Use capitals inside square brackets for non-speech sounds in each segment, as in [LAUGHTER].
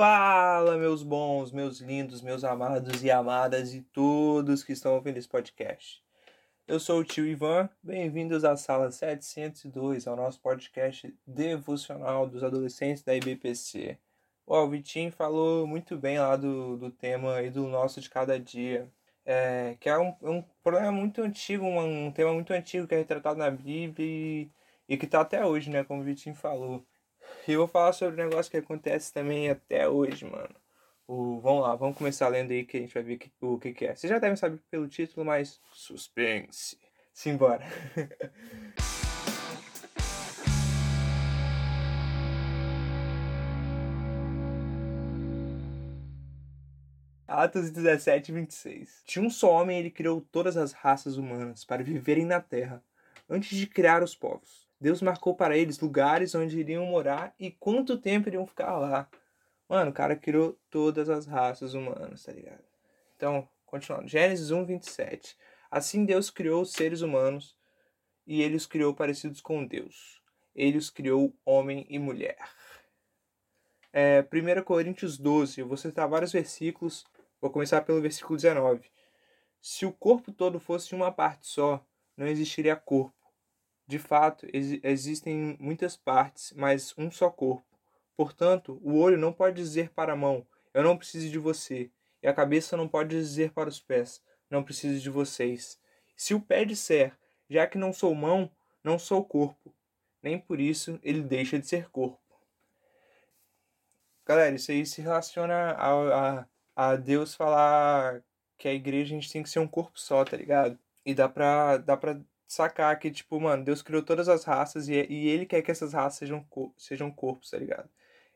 Fala, meus bons, meus lindos, meus amados e amadas e todos que estão ouvindo esse podcast. Eu sou o tio Ivan, bem-vindos à sala 702, ao nosso podcast devocional dos adolescentes da IBPC. o Vitinho falou muito bem lá do, do tema e do nosso de cada dia, é, que é um, um problema muito antigo, um, um tema muito antigo que é retratado na Bíblia e, e que está até hoje, né, como o Vitinho falou. E eu vou falar sobre um negócio que acontece também até hoje, mano. O, vamos lá, vamos começar lendo aí que a gente vai ver que, o que, que é. Vocês já devem saber pelo título, mas suspense. Simbora. [LAUGHS] Atos 17, 26. De um só homem ele criou todas as raças humanas para viverem na terra, antes de criar os povos. Deus marcou para eles lugares onde iriam morar e quanto tempo iriam ficar lá. Mano, o cara criou todas as raças humanas, tá ligado? Então, continuando. Gênesis 1, 27. Assim Deus criou os seres humanos e ele os criou parecidos com Deus. Ele os criou homem e mulher. É, 1 Coríntios 12, eu vou citar vários versículos. Vou começar pelo versículo 19. Se o corpo todo fosse uma parte só, não existiria corpo de fato, ex existem muitas partes, mas um só corpo. Portanto, o olho não pode dizer para a mão: Eu não preciso de você. E a cabeça não pode dizer para os pés: Não preciso de vocês. Se o pé disser: Já que não sou mão, não sou corpo, nem por isso ele deixa de ser corpo. Galera, isso aí se relaciona a, a, a Deus falar que a igreja a gente tem que ser um corpo só, tá ligado? E dá pra, dá pra sacar que, tipo, mano, Deus criou todas as raças e, e ele quer que essas raças sejam, sejam corpos, tá ligado?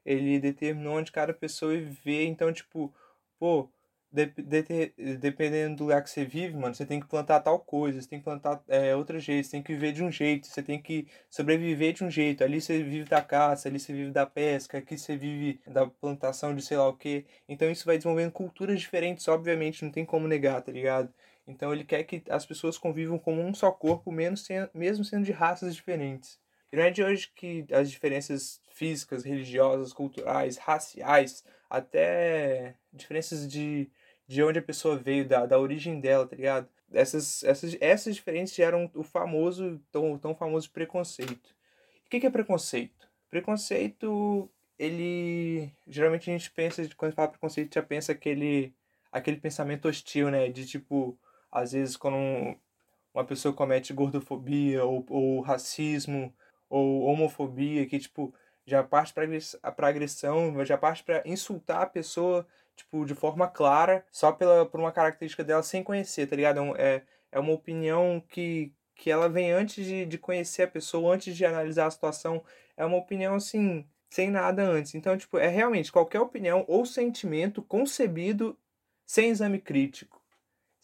Ele determinou onde cada pessoa viver, então, tipo, pô, de, de, dependendo do lugar que você vive, mano, você tem que plantar tal coisa, você tem que plantar é, outro jeito, você tem que viver de um jeito, você tem que sobreviver de um jeito. Ali você vive da caça, ali você vive da pesca, aqui você vive da plantação de sei lá o que. Então isso vai desenvolvendo culturas diferentes, obviamente, não tem como negar, tá ligado? Então ele quer que as pessoas convivam como um só corpo, mesmo sendo de raças diferentes. E não é de hoje que as diferenças físicas, religiosas, culturais, raciais, até diferenças de, de onde a pessoa veio, da, da origem dela, tá ligado? Essas, essas, essas diferenças geram o famoso, tão, tão famoso preconceito. o que, que é preconceito? Preconceito, ele. Geralmente a gente pensa, quando fala preconceito, já pensa aquele, aquele pensamento hostil, né? De tipo, às vezes quando uma pessoa comete gordofobia ou, ou racismo ou homofobia que tipo já parte para agressão, já parte para insultar a pessoa tipo de forma clara só pela por uma característica dela sem conhecer, tá ligado? É, é uma opinião que que ela vem antes de, de conhecer a pessoa, antes de analisar a situação, é uma opinião assim, sem nada antes. Então, tipo, é realmente qualquer opinião ou sentimento concebido sem exame crítico.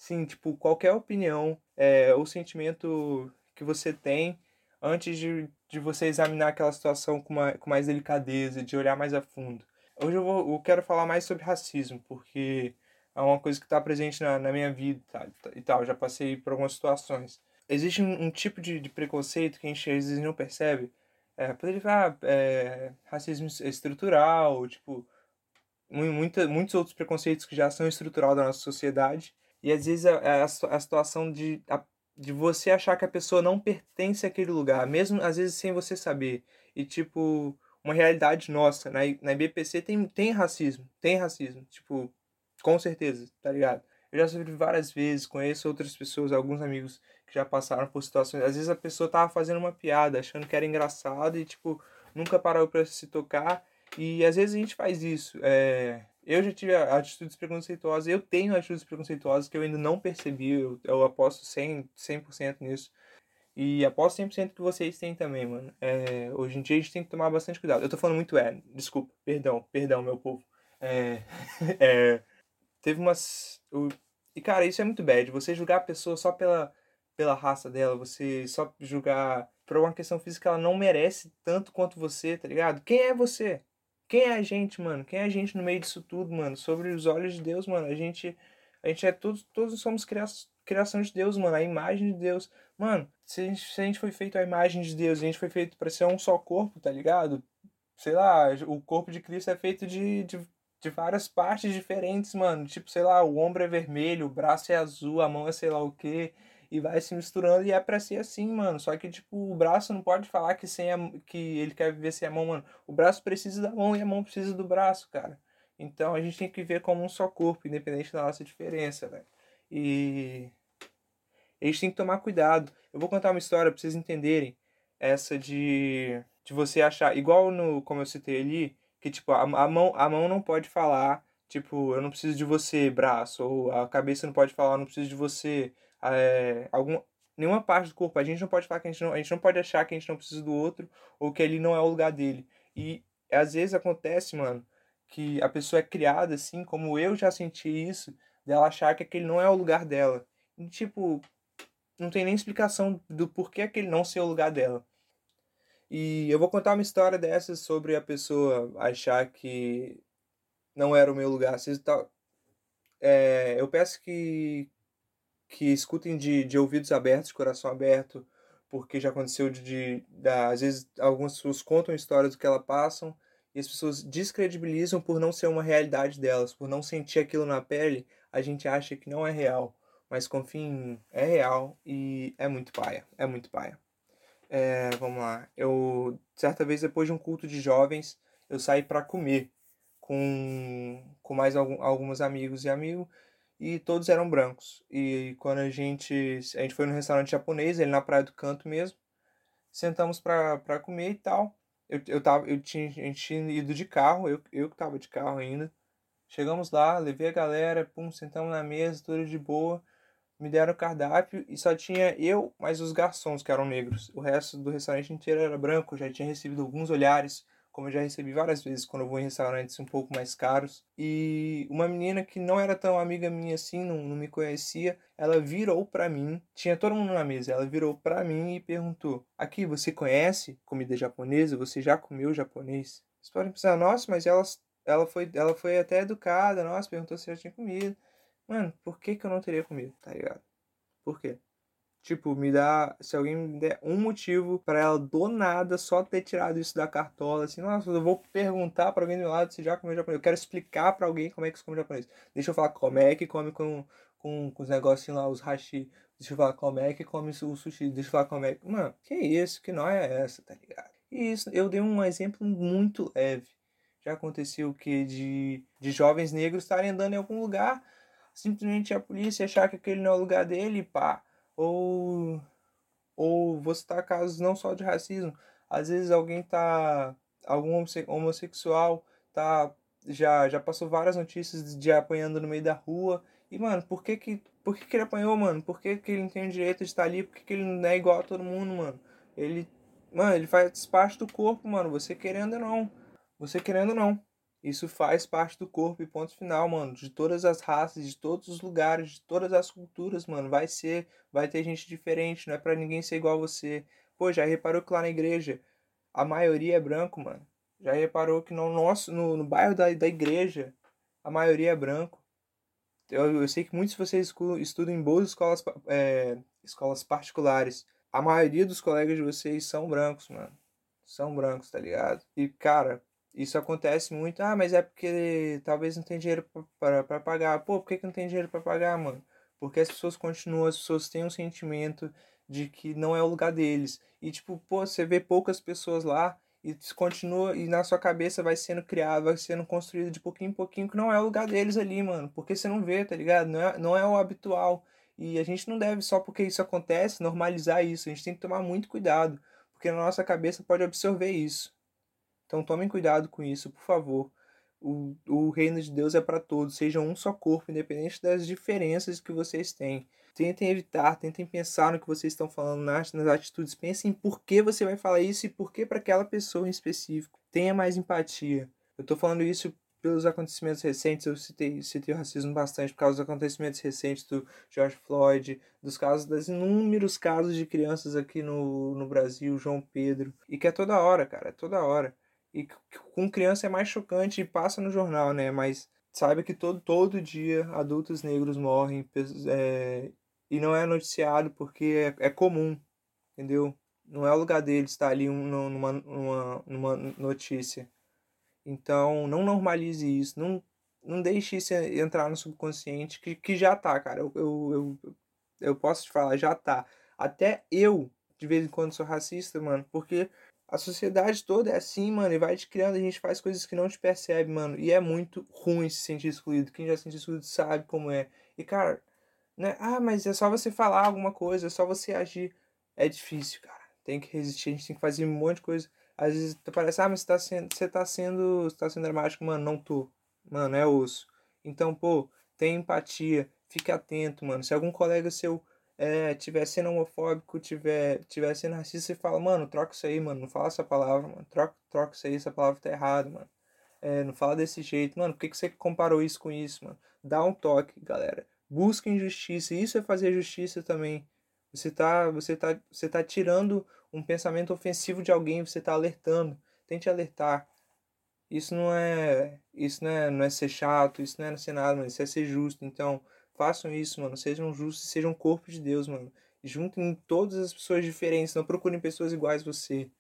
Sim, tipo, qualquer opinião é, ou sentimento que você tem antes de, de você examinar aquela situação com, uma, com mais delicadeza, de olhar mais a fundo. Hoje eu, vou, eu quero falar mais sobre racismo, porque é uma coisa que está presente na, na minha vida tá, e tal. Já passei por algumas situações. Existe um, um tipo de, de, preconceito que a gente às vezes não percebe. É, poderia falar é, racismo estrutural, tipo, muita, muitos outros preconceitos que já são estruturais da nossa sociedade e às vezes a, a, a situação de, a, de você achar que a pessoa não pertence àquele lugar, mesmo às vezes sem você saber. E tipo, uma realidade nossa, na, na IBPC tem, tem racismo, tem racismo, tipo, com certeza, tá ligado? Eu já sofri várias vezes, conheço outras pessoas, alguns amigos que já passaram por situações. Às vezes a pessoa tava fazendo uma piada, achando que era engraçado e, tipo, nunca parou para se tocar. E às vezes a gente faz isso. É, eu já tive atitudes preconceituosas, eu tenho atitudes preconceituosas que eu ainda não percebi, eu, eu aposto 100%, 100% nisso. E aposto 100% que vocês têm também, mano. É, hoje em dia a gente tem que tomar bastante cuidado. Eu tô falando muito é, desculpa, perdão, perdão, meu povo. É, [LAUGHS] é, teve umas. E cara, isso é muito bad. Você julgar a pessoa só pela, pela raça dela, você só julgar por uma questão física, ela não merece tanto quanto você, tá ligado? Quem é você? Quem é a gente, mano? Quem é a gente no meio disso tudo, mano? Sobre os olhos de Deus, mano. A gente, a gente é todos, todos somos criação de Deus, mano. A imagem de Deus. Mano, se a gente, se a gente foi feito a imagem de Deus, a gente foi feito para ser um só corpo, tá ligado? Sei lá, o corpo de Cristo é feito de, de de várias partes diferentes, mano. Tipo, sei lá, o ombro é vermelho, o braço é azul, a mão é sei lá o quê. E vai se misturando e é pra ser assim, mano. Só que, tipo, o braço não pode falar que, sem a, que ele quer viver sem a mão, mano. O braço precisa da mão e a mão precisa do braço, cara. Então a gente tem que ver como um só corpo, independente da nossa diferença, velho. E a gente tem que tomar cuidado. Eu vou contar uma história pra vocês entenderem essa de, de você achar, igual no, como eu citei ali, que tipo, a, a, mão, a mão não pode falar, tipo, eu não preciso de você, braço, ou a cabeça não pode falar, eu não preciso de você, é, algum, nenhuma parte do corpo. A gente não pode falar que a gente não, a gente não pode achar que a gente não precisa do outro, ou que ali não é o lugar dele. E às vezes acontece, mano, que a pessoa é criada assim, como eu já senti isso, dela achar que aquele não é o lugar dela. E, tipo, não tem nem explicação do porquê aquele não ser o lugar dela. E eu vou contar uma história dessas sobre a pessoa achar que não era o meu lugar. Vocês tá, é, eu peço que, que escutem de, de ouvidos abertos, coração aberto, porque já aconteceu de, de, às vezes algumas pessoas contam histórias do que elas passam e as pessoas descredibilizam por não ser uma realidade delas, por não sentir aquilo na pele, a gente acha que não é real. Mas confiem, é real e é muito paia, é muito paia. É, vamos lá. Eu, certa vez, depois de um culto de jovens, eu saí para comer com, com mais algum, alguns amigos e amigos, e todos eram brancos. E quando a gente, a gente foi no restaurante japonês, ele na Praia do Canto mesmo, sentamos para comer e tal. Eu, eu, tava, eu tinha, a gente tinha ido de carro, eu, eu que tava de carro ainda. Chegamos lá, levei a galera, pum, sentamos na mesa, tudo de boa me deram o cardápio e só tinha eu mais os garçons que eram negros. O resto do restaurante inteiro era branco. Já tinha recebido alguns olhares, como eu já recebi várias vezes quando eu vou em restaurantes um pouco mais caros. E uma menina que não era tão amiga minha assim, não, não me conhecia, ela virou para mim, tinha todo mundo na mesa, ela virou para mim e perguntou: Aqui, você conhece comida japonesa? Você já comeu japonês? Vocês podem pensar, nossa, mas ela, ela, foi, ela foi até educada, nossa, perguntou se já tinha comido. Mano, por que, que eu não teria comido, tá ligado? Por quê? Tipo, me dá. Se alguém me der um motivo para ela do nada só ter tirado isso da cartola, assim, nossa, eu vou perguntar para alguém do meu lado se já comeu japonês. Eu quero explicar para alguém como é que se come japonês. Deixa eu falar como é que come com, com, com os negocinhos lá, os hashi. Deixa eu falar como é que come o sushi. Deixa eu falar como é que. Mano, que isso? Que nóia é essa, tá ligado? E isso, eu dei um exemplo muito leve. Já aconteceu o que? De, de jovens negros estarem andando em algum lugar simplesmente a polícia achar que aquele não é o lugar dele, pá. Ou, ou você tá casos não só de racismo, às vezes alguém tá, algum homossexual tá, já, já passou várias notícias de apanhando no meio da rua. E, mano, por que que, por que, que ele apanhou, mano? Por que, que ele não tem o direito de estar ali? Por que, que ele não é igual a todo mundo, mano? Ele, mano, ele faz parte do corpo, mano. Você querendo ou não. Você querendo ou não. Isso faz parte do corpo e ponto final, mano. De todas as raças, de todos os lugares, de todas as culturas, mano. Vai ser, vai ter gente diferente, não é para ninguém ser igual a você. Pô, já reparou que lá na igreja a maioria é branco, mano? Já reparou que no nosso, no, no bairro da, da igreja, a maioria é branco? Eu, eu sei que muitos de vocês estudam em boas escolas, é, escolas particulares. A maioria dos colegas de vocês são brancos, mano. São brancos, tá ligado? E, cara, isso acontece muito. Ah, mas é porque talvez não tem dinheiro para pagar. Pô, por que, que não tem dinheiro para pagar, mano? Porque as pessoas continuam, as pessoas têm um sentimento de que não é o lugar deles. E tipo, pô, você vê poucas pessoas lá e continua e na sua cabeça vai sendo criado, vai sendo construído de pouquinho em pouquinho que não é o lugar deles ali, mano. Porque você não vê, tá ligado? Não é, não é o habitual. E a gente não deve só porque isso acontece normalizar isso. A gente tem que tomar muito cuidado, porque na nossa cabeça pode absorver isso. Então tomem cuidado com isso, por favor. O, o reino de Deus é para todos, sejam um só corpo, independente das diferenças que vocês têm. Tentem evitar, tentem pensar no que vocês estão falando, nas, nas atitudes. Pensem por que você vai falar isso e por que para aquela pessoa em específico. Tenha mais empatia. Eu estou falando isso pelos acontecimentos recentes, eu citei, citei o racismo bastante por causa dos acontecimentos recentes do George Floyd, dos casos, dos inúmeros casos de crianças aqui no, no Brasil, João Pedro, e que é toda hora, cara, é toda hora. E com criança é mais chocante e passa no jornal, né? Mas saiba que todo, todo dia adultos negros morrem é, e não é noticiado porque é, é, comum, entendeu? Não é o lugar deles estar ali numa, numa, numa notícia. Então, não normalize isso. Não não deixe isso entrar no subconsciente, que, que já tá, cara. Eu, eu, eu, eu posso te falar, já tá. Até eu, de vez em quando, sou racista, mano, porque a sociedade toda é assim, mano, e vai te criando, a gente faz coisas que não te percebe, mano. E é muito ruim se sentir excluído. Quem já se sente excluído sabe como é. E, cara, né? Ah, mas é só você falar alguma coisa, é só você agir. É difícil, cara. Tem que resistir, a gente tem que fazer um monte de coisa. Às vezes parece, ah, mas você tá sendo, você tá sendo, você tá sendo dramático, mano, não tô. Mano, é osso. Então, pô, tem empatia, fique atento, mano. Se algum colega seu é, tiver sendo homofóbico, tiver, tiver sendo racista, você fala, mano, troca isso aí, mano. Não fala essa palavra, mano. Troca, troca isso aí, essa palavra tá errada, mano. É, não fala desse jeito. Mano, por que, que você comparou isso com isso, mano? Dá um toque, galera. Busquem justiça. Isso é fazer justiça também. Você tá, você tá, você tá tirando um pensamento ofensivo de alguém, você tá alertando. Tente alertar. Isso não é, isso não é, não é ser chato, isso não é ser nada, mano. Isso é ser justo. Então, façam isso, mano. Sejam justos, sejam corpo de Deus, mano. Juntem todas as pessoas diferentes, não procurem pessoas iguais a você.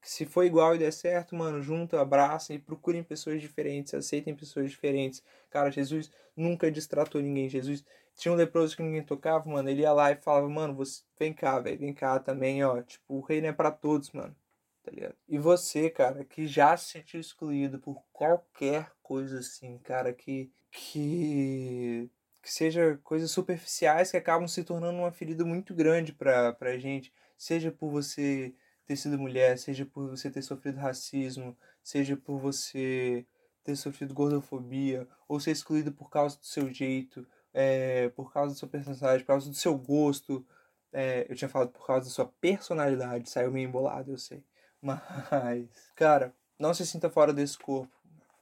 Se for igual e der certo, mano, junta, abraça e procurem pessoas diferentes, aceitem pessoas diferentes. Cara, Jesus nunca distratou ninguém. Jesus tinha um leproso que ninguém tocava, mano. Ele ia lá e falava, mano, você vem cá, velho, vem cá também, ó. Tipo, o reino é para todos, mano. Tá ligado? E você, cara, que já se sentiu excluído por qualquer coisa assim, cara, que que que seja coisas superficiais que acabam se tornando uma ferida muito grande pra, pra gente, seja por você ter sido mulher, seja por você ter sofrido racismo, seja por você ter sofrido gordofobia, ou ser excluído por causa do seu jeito, é, por causa da sua personalidade, por causa do seu gosto. É, eu tinha falado por causa da sua personalidade, saiu meio embolado, eu sei. [LAUGHS] Mas, cara, não se sinta fora desse corpo.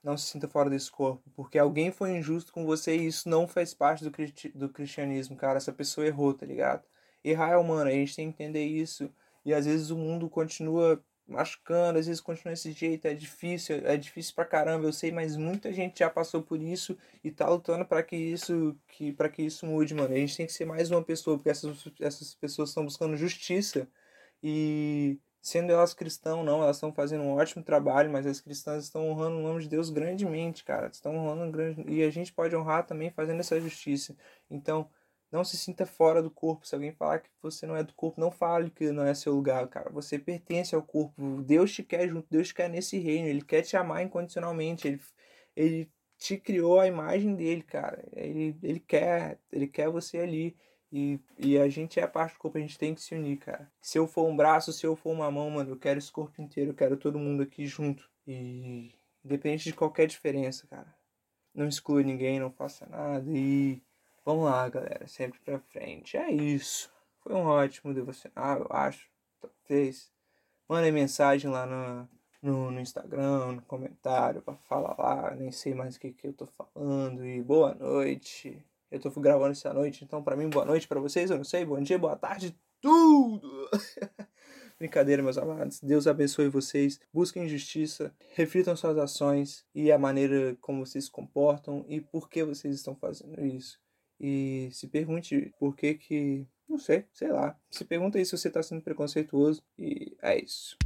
Não se sinta fora desse corpo, porque alguém foi injusto com você e isso não faz parte do, do cristianismo, cara. Essa pessoa errou, tá ligado? Errar é humano, a gente tem que entender isso. E às vezes o mundo continua machucando, às vezes continua desse jeito, é difícil, é difícil pra caramba, eu sei, mas muita gente já passou por isso e tá lutando para que isso que para que isso mude, mano. A gente tem que ser mais uma pessoa, porque essas, essas pessoas estão buscando justiça e sendo elas cristãs não, elas estão fazendo um ótimo trabalho, mas as cristãs estão honrando o nome de Deus grandemente, cara. Estão honrando grande e a gente pode honrar também fazendo essa justiça. Então, não se sinta fora do corpo. Se alguém falar que você não é do corpo, não fale que não é seu lugar, cara. Você pertence ao corpo. Deus te quer junto, Deus te quer nesse reino. Ele quer te amar incondicionalmente. Ele, ele te criou a imagem dele, cara. Ele, ele quer, ele quer você ali. E, e a gente é parte do corpo, a gente tem que se unir, cara. Se eu for um braço, se eu for uma mão, mano, eu quero esse corpo inteiro, eu quero todo mundo aqui junto. E independente de qualquer diferença, cara. Não exclua ninguém, não faça nada. E Vamos lá, galera, sempre pra frente. É isso. Foi um ótimo devocional, eu acho. Talvez. Mandem mensagem lá no, no, no, Instagram, no comentário, pra falar lá. Nem sei mais o que, que eu tô falando. E boa noite. Eu tô gravando isso à noite, então pra mim, boa noite pra vocês. Eu não sei, bom dia, boa tarde, tudo! [LAUGHS] Brincadeira, meus amados. Deus abençoe vocês. Busquem justiça, reflitam suas ações e a maneira como vocês se comportam e por que vocês estão fazendo isso e se pergunte por que que, não sei, sei lá. Se pergunta aí se você está sendo preconceituoso e é isso.